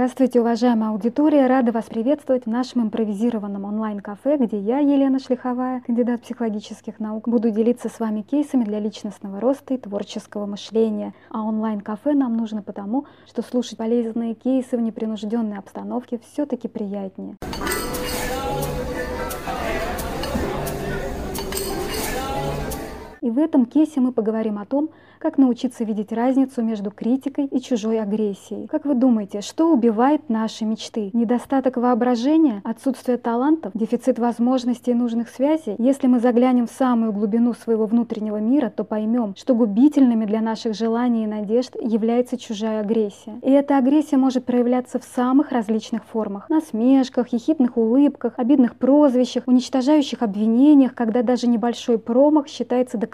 Здравствуйте, уважаемая аудитория! Рада вас приветствовать в нашем импровизированном онлайн-кафе, где я, Елена Шлиховая, кандидат психологических наук, буду делиться с вами кейсами для личностного роста и творческого мышления. А онлайн-кафе нам нужно потому, что слушать полезные кейсы в непринужденной обстановке все-таки приятнее. И в этом кейсе мы поговорим о том, как научиться видеть разницу между критикой и чужой агрессией. Как вы думаете, что убивает наши мечты? Недостаток воображения, отсутствие талантов, дефицит возможностей и нужных связей? Если мы заглянем в самую глубину своего внутреннего мира, то поймем, что губительными для наших желаний и надежд является чужая агрессия. И эта агрессия может проявляться в самых различных формах. Насмешках, ехидных улыбках, обидных прозвищах, уничтожающих обвинениях, когда даже небольшой промах считается доказательством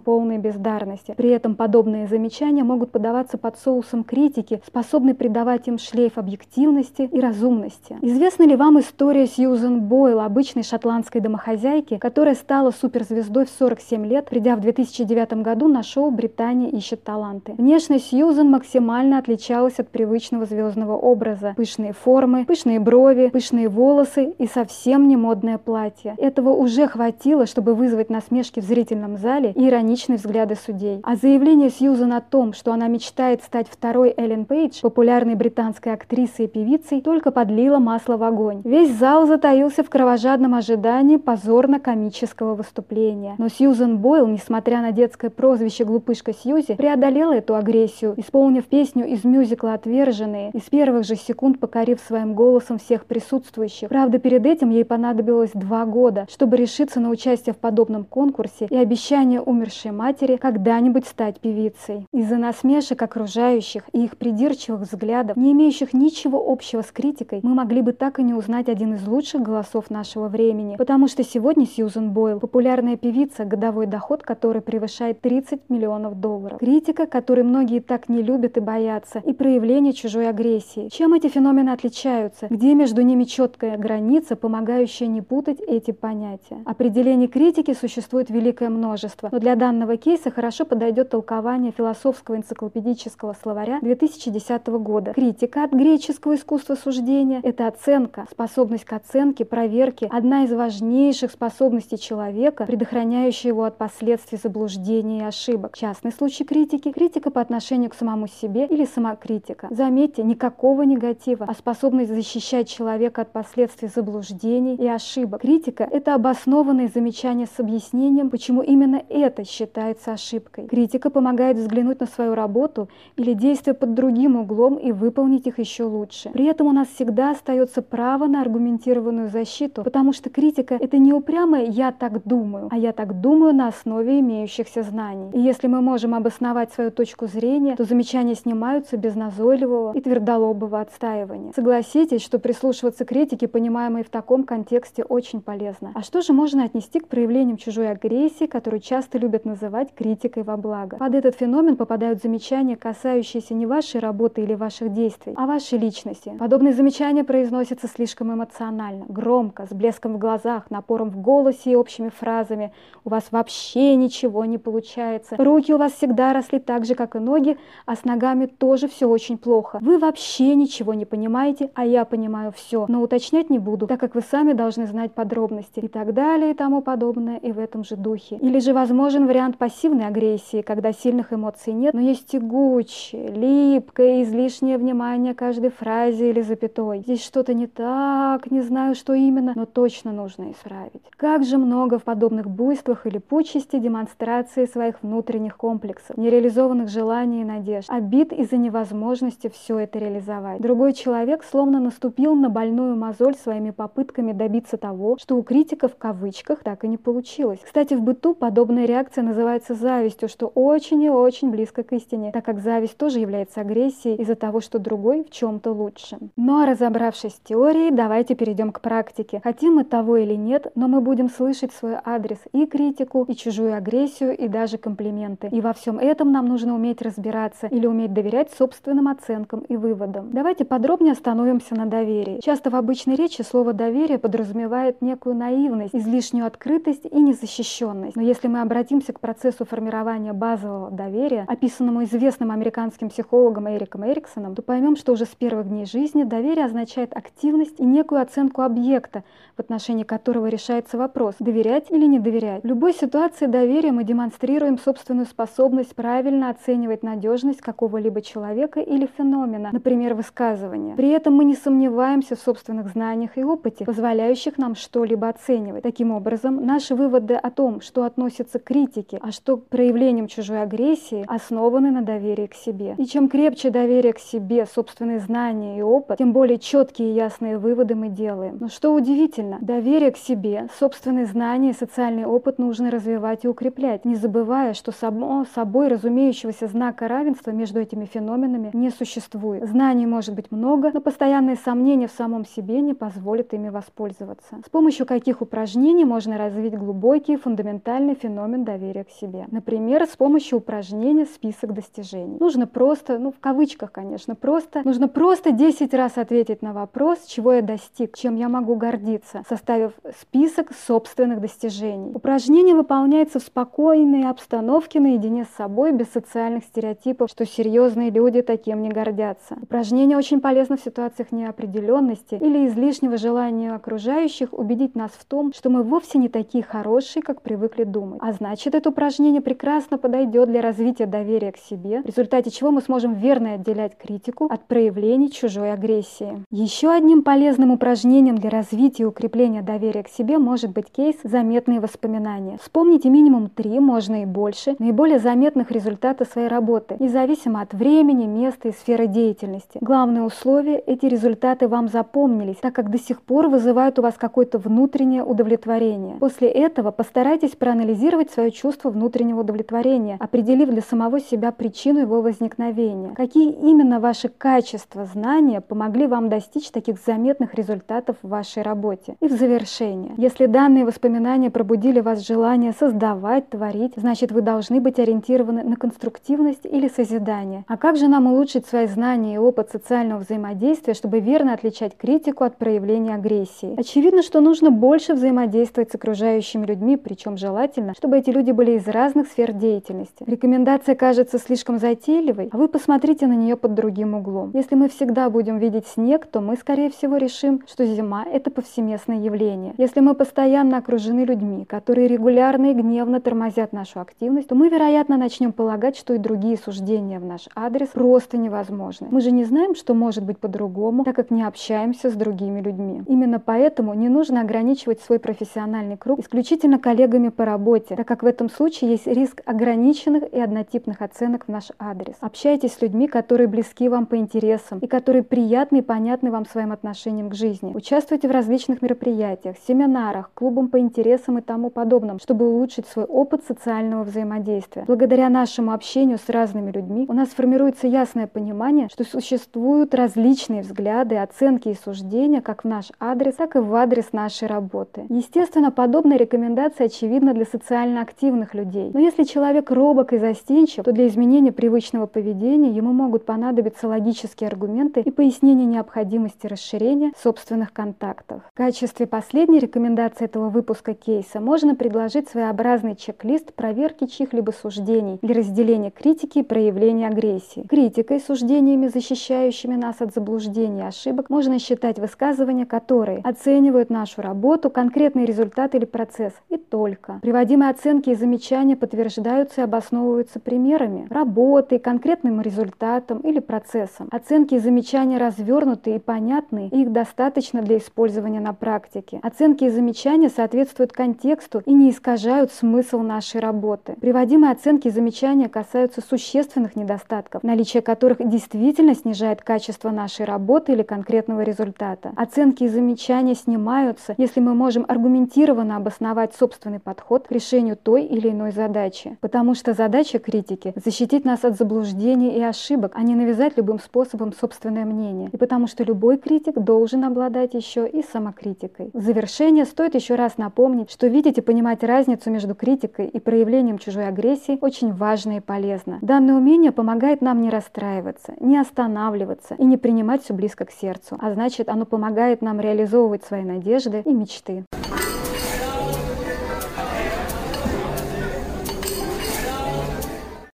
полной бездарности. При этом подобные замечания могут подаваться под соусом критики, способной придавать им шлейф объективности и разумности. Известна ли вам история Сьюзен Бойл, обычной шотландской домохозяйки, которая стала суперзвездой в 47 лет, придя в 2009 году на шоу «Британия ищет таланты». Внешность Сьюзен максимально отличалась от привычного звездного образа. Пышные формы, пышные брови, пышные волосы и совсем не модное платье. Этого уже хватило, чтобы вызвать насмешки в зрительном зале и ироничные взгляды судей. А заявление Сьюзан о том, что она мечтает стать второй Эллен Пейдж, популярной британской актрисой и певицей, только подлило масло в огонь. Весь зал затаился в кровожадном ожидании позорно-комического выступления. Но Сьюзан Бойл, несмотря на детское прозвище «Глупышка Сьюзи», преодолела эту агрессию, исполнив песню из мюзикла «Отверженные» и с первых же секунд покорив своим голосом всех присутствующих. Правда, перед этим ей понадобилось два года, чтобы решиться на участие в подобном конкурсе и обещание умершей матери когда-нибудь стать певицей. Из-за насмешек окружающих и их придирчивых взглядов, не имеющих ничего общего с критикой, мы могли бы так и не узнать один из лучших голосов нашего времени. Потому что сегодня Сьюзен Бойл – популярная певица, годовой доход которой превышает 30 миллионов долларов. Критика, которой многие так не любят и боятся, и проявление чужой агрессии. Чем эти феномены отличаются? Где между ними четкая граница, помогающая не путать эти понятия? Определений критики существует великое множество, но для данного кейса хорошо подойдет толкование философского энциклопедического словаря 2010 года. Критика от греческого искусства суждения – это оценка, способность к оценке, проверке, одна из важнейших способностей человека, предохраняющая его от последствий заблуждений и ошибок. Частный случай критики – критика по отношению к самому себе или самокритика. Заметьте, никакого негатива, а способность защищать человека от последствий заблуждений и ошибок. Критика – это обоснованные замечания с объяснением, почему именно это считается ошибкой. Критика помогает взглянуть на свою работу или действия под другим углом и выполнить их еще лучше. При этом у нас всегда остается право на аргументированную защиту, потому что критика – это не упрямое «я так думаю», а «я так думаю» на основе имеющихся знаний. И если мы можем обосновать свою точку зрения, то замечания снимаются без назойливого и твердолобого отстаивания. Согласитесь, что прислушиваться к критике, понимаемой в таком контексте, очень полезно. А что же можно отнести к проявлениям чужой агрессии, которую часто любят называть критикой во благо? Под этот феномен попадают замечания, касающиеся не вашей работы или ваших действий, а вашей личности. Подобные замечания произносятся слишком эмоционально, громко, с блеском в глазах, напором в голосе и общими фразами. У вас вообще ничего не получается. Руки у вас всегда росли так же, как и ноги, а с ногами тоже все очень плохо. Вы вообще ничего не понимаете, а я понимаю все. Но уточнять не буду, так как вы сами должны знать подробности и так далее и тому подобное и в этом же духе. Или же возможен вариант пассивной агрессии, когда сильных эмоций нет, но есть тягучее, липкое, излишнее внимание каждой фразе или запятой. Здесь что-то не так, не знаю, что именно, но точно нужно исправить. Как же много в подобных буйствах или пучести демонстрации своих внутренних комплексов, нереализованных желаний и надежд, обид из-за невозможности все это реализовать. Другой человек словно наступил на больную мозоль своими попытками добиться того, что у критиков в кавычках так и не получилось. Кстати, в быту подобная реакция называется завистью, что очень и очень близко к истине, так как зависть тоже является агрессией из-за того, что другой в чем-то лучше. Ну а разобравшись с теорией, давайте перейдем к практике. Хотим мы того или нет, но мы будем слышать свой адрес и критику, и чужую агрессию, и даже комплименты. И во всем этом нам нужно уметь разбираться или уметь доверять собственным оценкам и выводам. Давайте подробнее остановимся на доверии. Часто в обычной речи слово «доверие» подразумевает некую наивность, излишнюю открытость и незащищенность. Но если Если мы обратимся к процессу формирования базового доверия, описанному известным американским психологом Эриком Эриксоном, то поймем, что уже с первых дней жизни доверие означает активность и некую оценку объекта, в отношении которого решается вопрос, доверять или не доверять. В любой ситуации доверия мы демонстрируем собственную способность правильно оценивать надежность какого-либо человека или феномена, например, высказывания. При этом мы не сомневаемся в собственных знаниях и опыте, позволяющих нам что-либо оценивать. Таким образом, наши выводы о том, что относится к критике, а что к проявлениям чужой агрессии, основаны на доверии к себе. И чем крепче доверие к себе, собственные знания и опыт, тем более четкие и ясные выводы мы делаем. Но что удивительно, доверие к себе, собственные знания и социальный опыт нужно развивать и укреплять, не забывая, что само собой разумеющегося знака равенства между этими феноменами не существует. Знаний может быть много, но постоянные сомнения в самом себе не позволят ими воспользоваться. С помощью каких упражнений можно развить глубокий фундаментальный феномен доверия к себе? Например, с помощью упражнения «Список достижений». Нужно просто, ну в кавычках, конечно, просто, нужно просто 10 раз ответить на вопрос, чего я достиг, чем я могу гордиться, составив список собственных достижений. Упражнение выполняется в спокойной обстановке наедине с собой, без социальных стереотипов, что серьезные люди таким не гордятся. Упражнение очень полезно в ситуациях неопределенности или излишнего желания окружающих убедить нас в том, что мы вовсе не такие хорошие, как привыкли думать. А значит, это упражнение прекрасно подойдет для развития доверия к себе, в результате чего мы сможем верно отделять критику от проявлений чужой агрессии. Еще одним полезным упражнением для развития и укрепления доверия к себе может быть кейс «Заметные воспоминания». Вспомните минимум три, можно и больше, наиболее заметных результатов своей работы, независимо от времени, места и сферы деятельности. Главное условие – эти результаты вам запомнились, так как до сих пор вызывают у вас какое-то внутреннее удовлетворение. После этого постарайтесь проанализировать свое чувство внутреннего удовлетворения, определив для самого себя причину его возникновения. Какие именно ваши качества, знания помогли вам достичь таких заметных результатов в вашей работе? И в завершение. Если данные воспоминания пробудили вас желание создавать, творить, значит вы должны быть ориентированы на конструктивность или созидание. А как же нам улучшить свои знания и опыт социального взаимодействия, чтобы верно отличать критику от проявления агрессии? Очевидно, что нужно больше взаимодействовать с окружающими людьми, причем желательно, чтобы эти люди были из разных сфер деятельности. Рекомендация кажется слишком затейливой, а вы посмотрите на нее под другим углом. Если мы всегда будем видеть снег, то мы, скорее всего, решим, что зима – это повсеместное явление. Если мы постоянно окружены людьми, которые регулярно и гневно тормозят нашу активность, то мы, вероятно, начнем полагать, что и другие суждения в наш адрес просто невозможны. Мы же не знаем, что может быть по-другому, так как не общаемся с другими людьми. Именно поэтому не нужно ограничивать свой профессиональный круг исключительно коллегами по работе, так как в этом случае есть риск ограниченных и однотипных оценок в наш адрес. Общайтесь с людьми, которые близки вам по интересам и которые приятны и понятны вам своим отношением к жизни. Участвуйте в различных мероприятиях, семинарах, клубам по интересам и тому подобном, чтобы улучшить свой опыт социального взаимодействия. Благодаря нашему общению с разными людьми у нас формируется ясное понимание, что существуют различные взгляды, оценки и суждения как в наш адрес, так и в адрес нашей работы. Естественно, подобная рекомендация очевидна для социально активных людей. Но если человек робок и застенчив, то для изменения привычного поведения ему могут понадобиться логические аргументы и пояснение необходимости расширения собственных контактов. В качестве последней рекомендации этого выпуска кейса можно предложить своеобразный чек-лист проверки чьих-либо суждений для разделения критики и проявления агрессии. Критикой, суждениями, защищающими нас от заблуждений и ошибок, можно считать высказывания, которые оценивают нашу работу, конкретный результат или процесс, и только. Приводимые оценки и замечания подтверждаются и обосновываются примерами работы, конкретным результатом или процессом. Оценки и замечания развернуты и понятны, и их достаточно для использования на практике. Оценки и замечания соответствуют контексту и не искажают смысл нашей работы. Приводимые оценки и замечания касаются существенных недостатков, наличие которых действительно снижает качество нашей работы или конкретного результата. Оценки и замечания снимаются, если мы можем аргументированно обосновать собственный подход к решению той или иной задачи. Потому что задача критики – защитить нас от заблуждений и ошибок, а не навязать любым способом собственное мнение. И потому что любой критик должен обладать еще и самокритикой. В завершение стоит еще раз напомнить, что видеть и понимать разницу между критикой и проявлением чужой агрессии очень важно и полезно. Данное умение помогает нам не расстраиваться, не останавливаться и не принимать все близко к сердцу, а значит оно помогает нам реализовывать свои надежды и мечты.